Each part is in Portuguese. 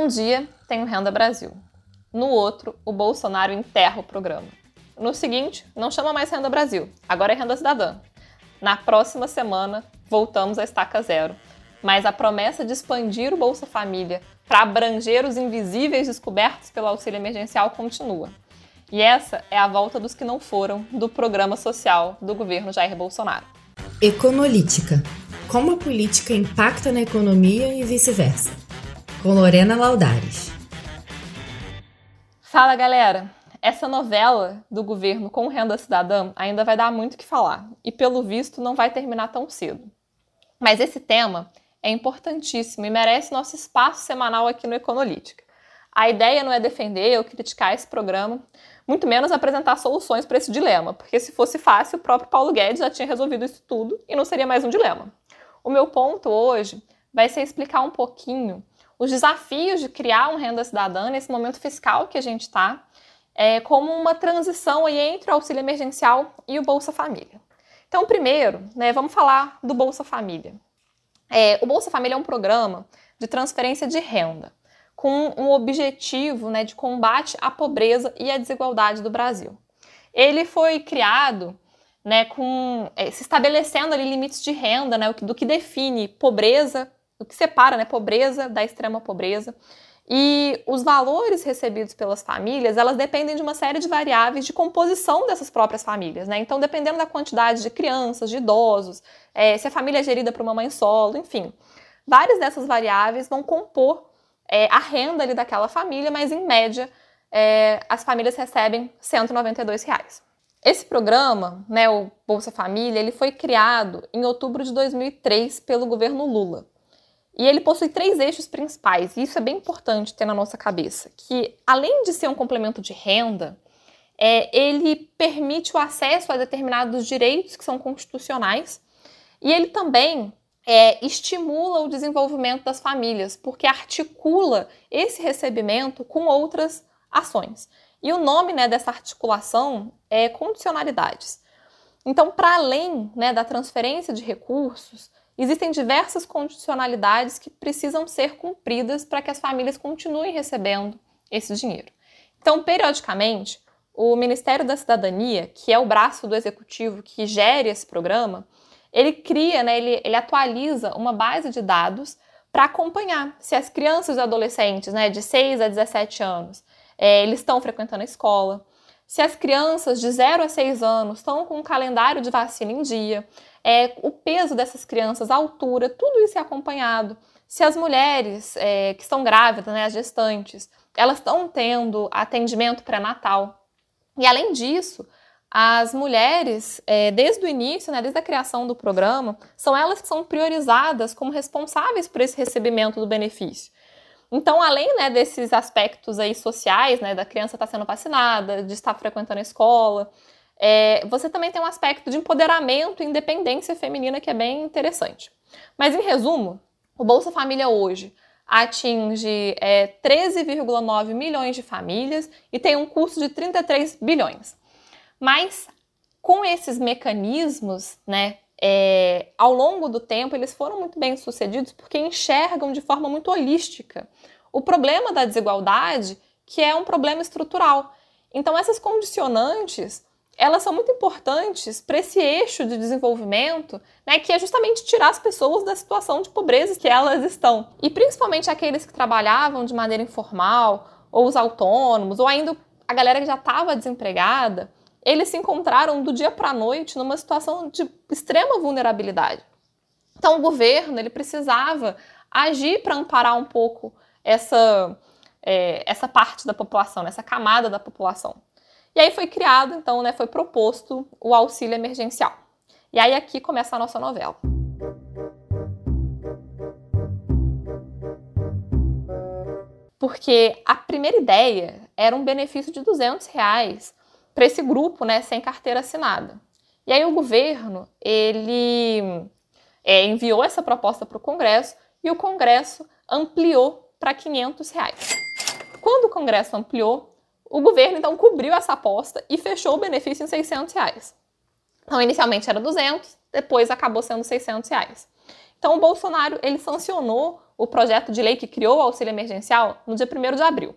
Um dia tem o Renda Brasil. No outro, o Bolsonaro enterra o programa. No seguinte, não chama mais Renda Brasil, agora é Renda Cidadã. Na próxima semana, voltamos à estaca zero. Mas a promessa de expandir o Bolsa Família para abranger os invisíveis descobertos pelo auxílio emergencial continua. E essa é a volta dos que não foram do programa social do governo Jair Bolsonaro. Econolítica. Como a política impacta na economia e vice-versa. Com Lorena Laudares. Fala, galera! Essa novela do governo com renda cidadã ainda vai dar muito o que falar e, pelo visto, não vai terminar tão cedo. Mas esse tema é importantíssimo e merece nosso espaço semanal aqui no Econolítica. A ideia não é defender ou criticar esse programa, muito menos apresentar soluções para esse dilema, porque se fosse fácil, o próprio Paulo Guedes já tinha resolvido isso tudo e não seria mais um dilema. O meu ponto hoje vai ser explicar um pouquinho os desafios de criar um renda cidadã nesse momento fiscal que a gente está é, como uma transição aí entre o auxílio emergencial e o Bolsa Família. Então, primeiro, né, vamos falar do Bolsa Família. É, o Bolsa Família é um programa de transferência de renda com um objetivo né, de combate à pobreza e à desigualdade do Brasil. Ele foi criado né, com, é, se estabelecendo ali limites de renda, né, do que define pobreza, o que separa né, pobreza da extrema pobreza, e os valores recebidos pelas famílias, elas dependem de uma série de variáveis de composição dessas próprias famílias, né? Então, dependendo da quantidade de crianças, de idosos, é, se a família é gerida por uma mãe solo, enfim, várias dessas variáveis vão compor é, a renda ali daquela família, mas em média é, as famílias recebem 192 reais. Esse programa, né, o Bolsa Família, ele foi criado em outubro de 2003 pelo governo Lula. E ele possui três eixos principais, e isso é bem importante ter na nossa cabeça, que além de ser um complemento de renda, é, ele permite o acesso a determinados direitos que são constitucionais, e ele também é, estimula o desenvolvimento das famílias, porque articula esse recebimento com outras ações. E o nome né, dessa articulação é condicionalidades. Então, para além né, da transferência de recursos, Existem diversas condicionalidades que precisam ser cumpridas para que as famílias continuem recebendo esse dinheiro. Então, periodicamente, o Ministério da Cidadania, que é o braço do executivo que gere esse programa, ele cria, né, ele, ele atualiza uma base de dados para acompanhar se as crianças e adolescentes né, de 6 a 17 anos é, eles estão frequentando a escola, se as crianças de 0 a 6 anos estão com um calendário de vacina em dia, é, o peso dessas crianças, a altura, tudo isso é acompanhado. Se as mulheres é, que estão grávidas, né, as gestantes, elas estão tendo atendimento pré-natal. E além disso, as mulheres, é, desde o início, né, desde a criação do programa, são elas que são priorizadas como responsáveis por esse recebimento do benefício. Então, além né, desses aspectos aí sociais, né, da criança estar sendo vacinada, de estar frequentando a escola, é, você também tem um aspecto de empoderamento e independência feminina que é bem interessante. Mas, em resumo, o Bolsa Família hoje atinge é, 13,9 milhões de famílias e tem um custo de 33 bilhões. Mas, com esses mecanismos, né, é, ao longo do tempo, eles foram muito bem sucedidos porque enxergam de forma muito holística o problema da desigualdade, que é um problema estrutural. Então, essas condicionantes elas são muito importantes para esse eixo de desenvolvimento, né, que é justamente tirar as pessoas da situação de pobreza que elas estão. E principalmente aqueles que trabalhavam de maneira informal, ou os autônomos, ou ainda a galera que já estava desempregada, eles se encontraram do dia para a noite numa situação de extrema vulnerabilidade. Então o governo ele precisava agir para amparar um pouco essa, é, essa parte da população, essa camada da população. E aí foi criado, então, né, foi proposto o auxílio emergencial. E aí aqui começa a nossa novela. Porque a primeira ideia era um benefício de 200 reais para esse grupo, né, sem carteira assinada. E aí o governo, ele é, enviou essa proposta para o Congresso e o Congresso ampliou para 500 reais. Quando o Congresso ampliou, o governo, então, cobriu essa aposta e fechou o benefício em 600 reais. Então, inicialmente era 200, depois acabou sendo 600 reais. Então, o Bolsonaro ele sancionou o projeto de lei que criou o auxílio emergencial no dia 1 de abril.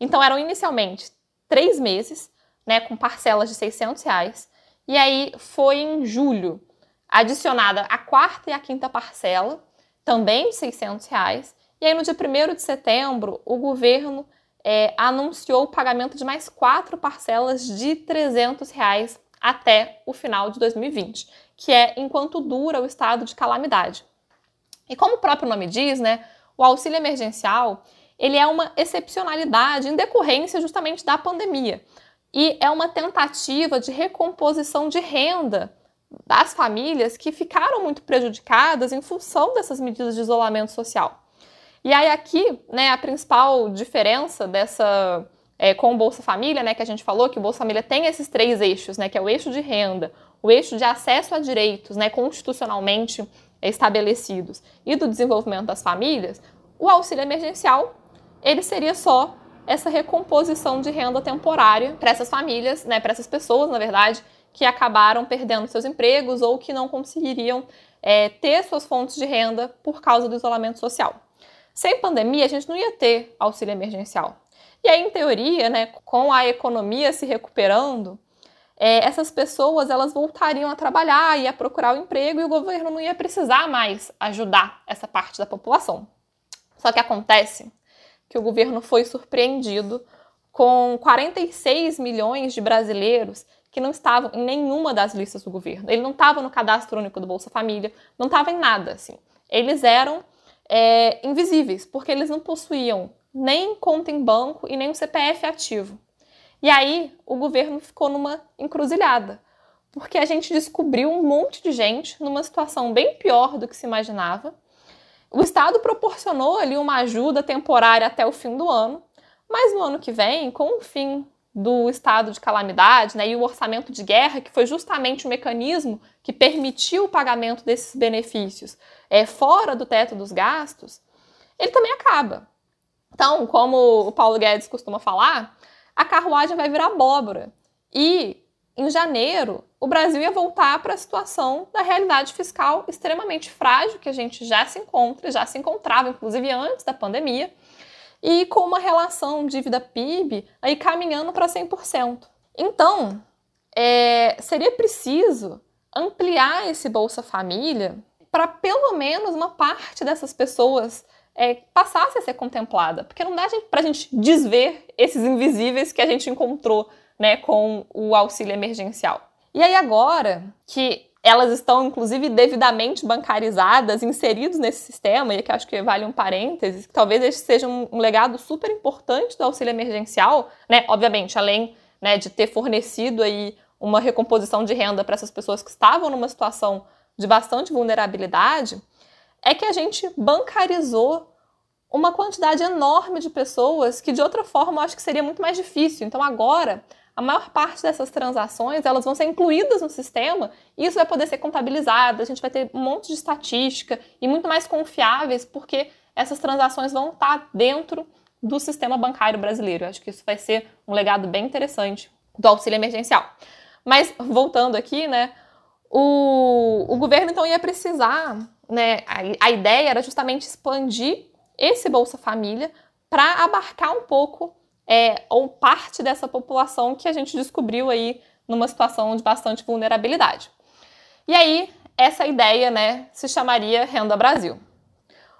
Então, eram inicialmente três meses, né, com parcelas de 600 reais. E aí foi em julho adicionada a quarta e a quinta parcela, também de 600 reais. E aí, no dia 1 de setembro, o governo é, anunciou o pagamento de mais quatro parcelas de 300 reais até o final de 2020, que é enquanto dura o estado de calamidade. E como o próprio nome diz, né, o auxílio emergencial ele é uma excepcionalidade em decorrência justamente da pandemia e é uma tentativa de recomposição de renda das famílias que ficaram muito prejudicadas em função dessas medidas de isolamento social. E aí aqui, né, a principal diferença dessa é, com o Bolsa Família, né, que a gente falou que o Bolsa Família tem esses três eixos, né, que é o eixo de renda, o eixo de acesso a direitos, né, constitucionalmente estabelecidos e do desenvolvimento das famílias, o auxílio emergencial ele seria só essa recomposição de renda temporária para essas famílias, né, para essas pessoas, na verdade, que acabaram perdendo seus empregos ou que não conseguiriam é, ter suas fontes de renda por causa do isolamento social. Sem pandemia, a gente não ia ter auxílio emergencial. E aí, em teoria, né, com a economia se recuperando, é, essas pessoas elas voltariam a trabalhar e a procurar o emprego e o governo não ia precisar mais ajudar essa parte da população. Só que acontece que o governo foi surpreendido com 46 milhões de brasileiros que não estavam em nenhuma das listas do governo. Ele não estava no cadastro único do Bolsa Família, não estava em nada assim. Eles eram é, invisíveis, porque eles não possuíam nem conta em banco e nem um CPF ativo. E aí o governo ficou numa encruzilhada, porque a gente descobriu um monte de gente numa situação bem pior do que se imaginava. O Estado proporcionou ali uma ajuda temporária até o fim do ano, mas no ano que vem, com o fim do estado de calamidade né, e o orçamento de guerra, que foi justamente o mecanismo que permitiu o pagamento desses benefícios é, fora do teto dos gastos, ele também acaba. Então, como o Paulo Guedes costuma falar, a carruagem vai virar abóbora. E em janeiro, o Brasil ia voltar para a situação da realidade fiscal extremamente frágil que a gente já se encontra, já se encontrava, inclusive antes da pandemia e com uma relação dívida-PIB aí caminhando para 100%. Então, é, seria preciso ampliar esse Bolsa Família para pelo menos uma parte dessas pessoas é, passasse a ser contemplada, porque não dá para a gente desver esses invisíveis que a gente encontrou né, com o auxílio emergencial. E aí agora que elas estão, inclusive, devidamente bancarizadas, inseridos nesse sistema, e aqui acho que vale um parênteses, que talvez esse seja um, um legado super importante do auxílio emergencial, né? Obviamente, além né, de ter fornecido aí uma recomposição de renda para essas pessoas que estavam numa situação de bastante vulnerabilidade, é que a gente bancarizou uma quantidade enorme de pessoas que de outra forma eu acho que seria muito mais difícil. Então agora a maior parte dessas transações elas vão ser incluídas no sistema e isso vai poder ser contabilizado, a gente vai ter um monte de estatística e muito mais confiáveis, porque essas transações vão estar dentro do sistema bancário brasileiro. Eu acho que isso vai ser um legado bem interessante do auxílio emergencial. Mas voltando aqui, né, o, o governo então ia precisar, né, a, a ideia era justamente expandir esse Bolsa Família para abarcar um pouco é, ou parte dessa população que a gente descobriu aí numa situação de bastante vulnerabilidade. E aí, essa ideia né, se chamaria Renda Brasil.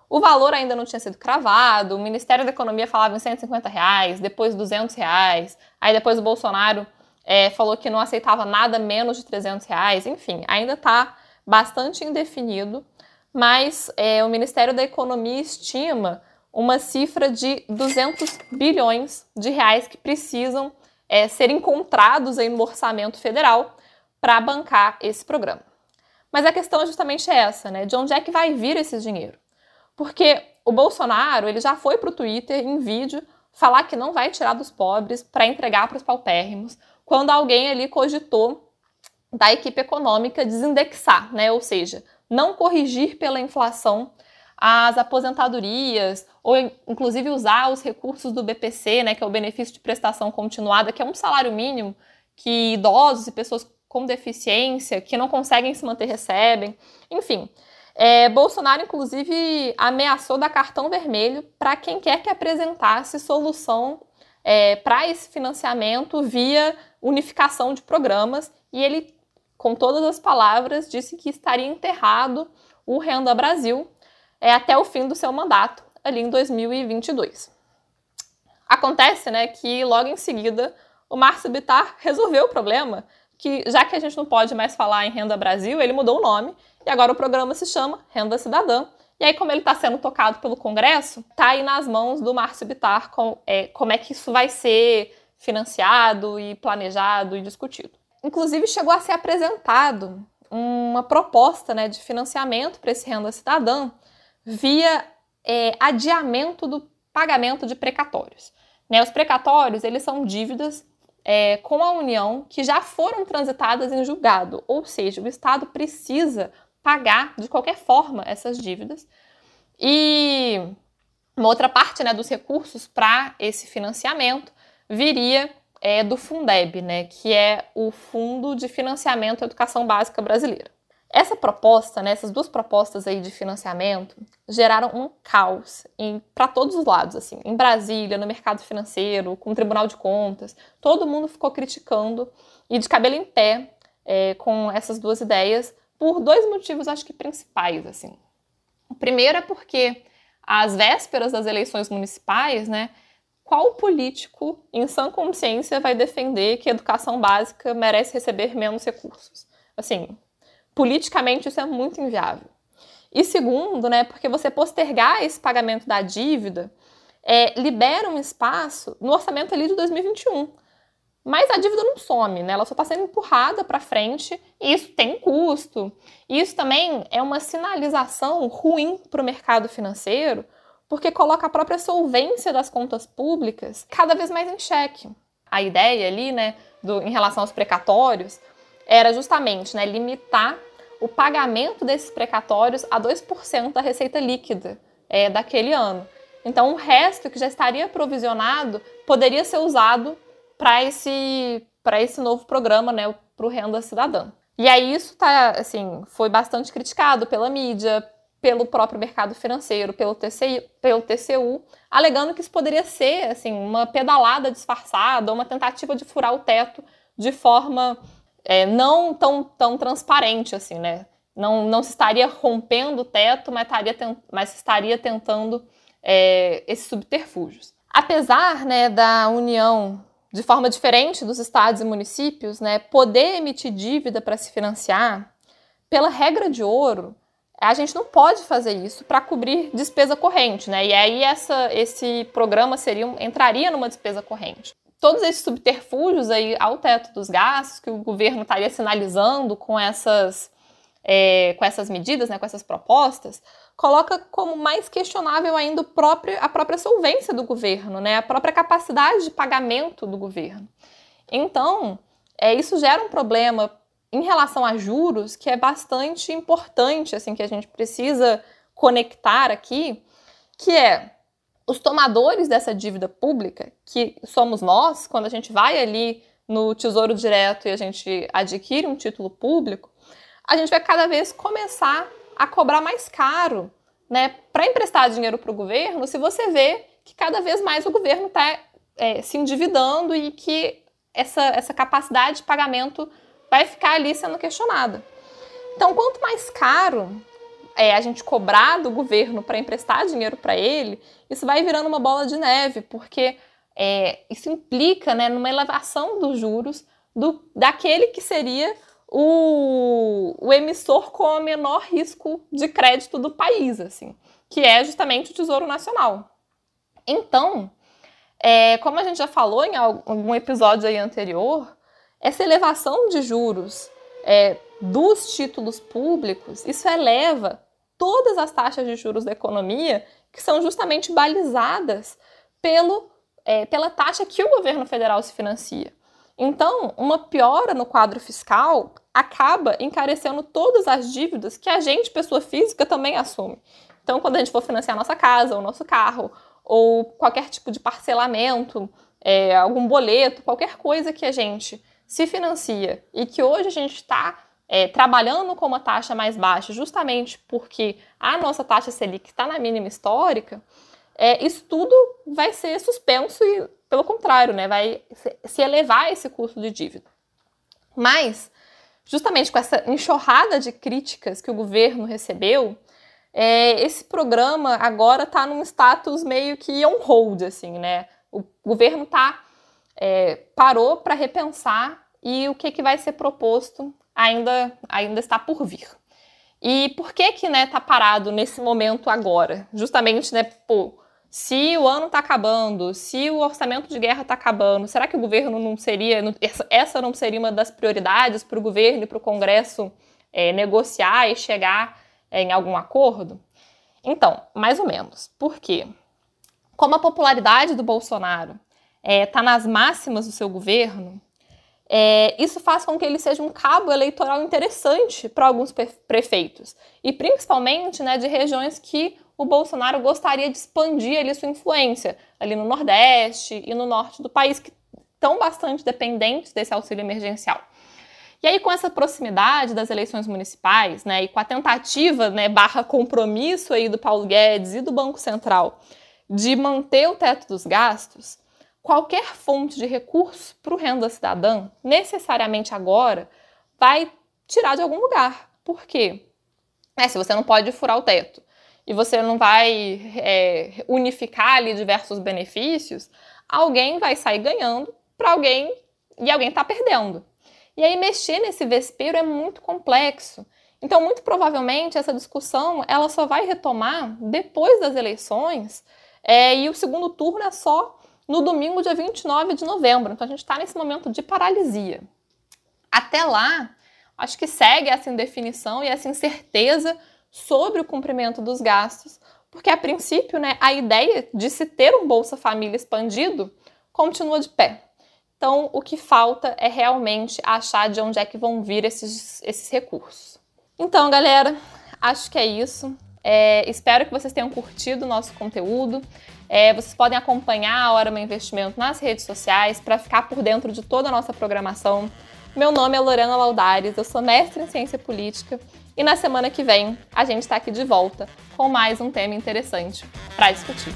O valor ainda não tinha sido cravado, o Ministério da Economia falava em 150 reais, depois 200 reais, aí depois o Bolsonaro é, falou que não aceitava nada menos de 300 reais, enfim, ainda está bastante indefinido, mas é, o Ministério da Economia estima uma cifra de 200 bilhões de reais que precisam é, ser encontrados aí no orçamento federal para bancar esse programa. Mas a questão é justamente essa, né? De onde é que vai vir esse dinheiro? Porque o Bolsonaro ele já foi para o Twitter em vídeo falar que não vai tirar dos pobres para entregar para os paupérrimos, quando alguém ali cogitou da equipe econômica desindexar, né? Ou seja, não corrigir pela inflação as aposentadorias, ou inclusive usar os recursos do BPC, né, que é o benefício de prestação continuada, que é um salário mínimo que idosos e pessoas com deficiência que não conseguem se manter recebem. Enfim, É, Bolsonaro, inclusive, ameaçou dar cartão vermelho para quem quer que apresentasse solução é, para esse financiamento via unificação de programas, e ele, com todas as palavras, disse que estaria enterrado o Renda Brasil é, até o fim do seu mandato, ali em 2022. Acontece né, que logo em seguida o Márcio Bittar resolveu o problema, que já que a gente não pode mais falar em Renda Brasil, ele mudou o nome e agora o programa se chama Renda Cidadã. E aí, como ele está sendo tocado pelo Congresso, está aí nas mãos do Márcio Bittar com, é, como é que isso vai ser financiado e planejado e discutido. Inclusive, chegou a ser apresentado uma proposta né, de financiamento para esse Renda Cidadã via é, adiamento do pagamento de precatórios. Né, os precatórios, eles são dívidas é, com a União que já foram transitadas em julgado, ou seja, o Estado precisa pagar de qualquer forma essas dívidas. E uma outra parte né, dos recursos para esse financiamento viria é, do Fundeb, né, que é o Fundo de Financiamento à Educação Básica Brasileira. Essa proposta, né, essas duas propostas aí de financiamento, geraram um caos para todos os lados, assim, em Brasília, no mercado financeiro, com o Tribunal de Contas, todo mundo ficou criticando e de cabelo em pé é, com essas duas ideias por dois motivos, acho que principais, assim. O primeiro é porque às vésperas das eleições municipais, né, qual político em sã consciência vai defender que a educação básica merece receber menos recursos? Assim, politicamente isso é muito inviável. E segundo, né, porque você postergar esse pagamento da dívida é, libera um espaço no orçamento ali de 2021. Mas a dívida não some, né? Ela só está sendo empurrada para frente e isso tem custo. Isso também é uma sinalização ruim para o mercado financeiro, porque coloca a própria solvência das contas públicas cada vez mais em xeque. A ideia ali, né, do, em relação aos precatórios, era justamente né, limitar o pagamento desses precatórios a 2% da receita líquida é, daquele ano. Então, o resto que já estaria provisionado poderia ser usado para esse, esse novo programa, né, para o Renda Cidadã. E aí isso tá, assim, foi bastante criticado pela mídia, pelo próprio mercado financeiro, pelo, TCI, pelo TCU, alegando que isso poderia ser, assim, uma pedalada disfarçada, uma tentativa de furar o teto de forma é, não tão, tão transparente assim, né? Não, não se estaria rompendo o teto, mas estaria, mas estaria tentando é, esses subterfúgios. Apesar né, da União, de forma diferente dos estados e municípios, né, poder emitir dívida para se financiar, pela regra de ouro, a gente não pode fazer isso para cobrir despesa corrente, né? E aí essa, esse programa seria, entraria numa despesa corrente todos esses subterfúgios aí ao teto dos gastos que o governo estaria sinalizando com essas, é, com essas medidas, né, com essas propostas, coloca como mais questionável ainda próprio, a própria solvência do governo, né, a própria capacidade de pagamento do governo. Então, é, isso gera um problema em relação a juros que é bastante importante, assim, que a gente precisa conectar aqui, que é os tomadores dessa dívida pública, que somos nós, quando a gente vai ali no Tesouro Direto e a gente adquire um título público, a gente vai cada vez começar a cobrar mais caro, né, para emprestar dinheiro para o governo, se você vê que cada vez mais o governo está é, se endividando e que essa, essa capacidade de pagamento vai ficar ali sendo questionada. Então, quanto mais caro é, a gente cobrar do governo para emprestar dinheiro para ele, isso vai virando uma bola de neve, porque é, isso implica né, numa elevação dos juros do, daquele que seria o, o emissor com o menor risco de crédito do país, assim, que é justamente o Tesouro Nacional. Então, é, como a gente já falou em algum episódio aí anterior, essa elevação de juros é, dos títulos públicos, isso eleva todas as taxas de juros da economia que são justamente balizadas pelo, é, pela taxa que o governo federal se financia. Então, uma piora no quadro fiscal acaba encarecendo todas as dívidas que a gente, pessoa física, também assume. Então, quando a gente for financiar nossa casa, o nosso carro, ou qualquer tipo de parcelamento, é, algum boleto, qualquer coisa que a gente se financia e que hoje a gente está é, trabalhando com uma taxa mais baixa, justamente porque a nossa taxa Selic está na mínima histórica, é, isso tudo vai ser suspenso e, pelo contrário, né, vai se elevar esse custo de dívida. Mas, justamente com essa enxurrada de críticas que o governo recebeu, é, esse programa agora está num status meio que on hold, assim, né? O governo tá, é, parou para repensar e o que, que vai ser proposto ainda, ainda está por vir. E por que que né, tá parado nesse momento agora? Justamente, né, pô, se o ano está acabando, se o orçamento de guerra está acabando, será que o governo não seria, essa não seria uma das prioridades para o governo e para o Congresso é, negociar e chegar é, em algum acordo? Então, mais ou menos. Por quê? Como a popularidade do Bolsonaro está é, tá nas máximas do seu governo, é, isso faz com que ele seja um cabo eleitoral interessante para alguns prefeitos, e principalmente né, de regiões que o Bolsonaro gostaria de expandir ali sua influência, ali no Nordeste e no Norte do país, que estão bastante dependentes desse auxílio emergencial. E aí, com essa proximidade das eleições municipais, né, e com a tentativa, né, barra compromisso aí do Paulo Guedes e do Banco Central de manter o teto dos gastos, qualquer fonte de recurso para o renda cidadã, necessariamente agora, vai tirar de algum lugar. Por quê? É, se você não pode furar o teto e você não vai é, unificar ali diversos benefícios, alguém vai sair ganhando para alguém e alguém está perdendo. E aí mexer nesse vespeiro é muito complexo. Então, muito provavelmente, essa discussão ela só vai retomar depois das eleições é, e o segundo turno é só no domingo, dia 29 de novembro. Então a gente está nesse momento de paralisia. Até lá, acho que segue essa indefinição e essa incerteza sobre o cumprimento dos gastos, porque a princípio, né, a ideia de se ter um Bolsa Família expandido continua de pé. Então, o que falta é realmente achar de onde é que vão vir esses, esses recursos. Então, galera, acho que é isso. É, espero que vocês tenham curtido o nosso conteúdo. É, vocês podem acompanhar a Hora Meu Investimento nas redes sociais para ficar por dentro de toda a nossa programação. Meu nome é Lorena Laudares, eu sou mestre em ciência política e na semana que vem a gente está aqui de volta com mais um tema interessante para discutir.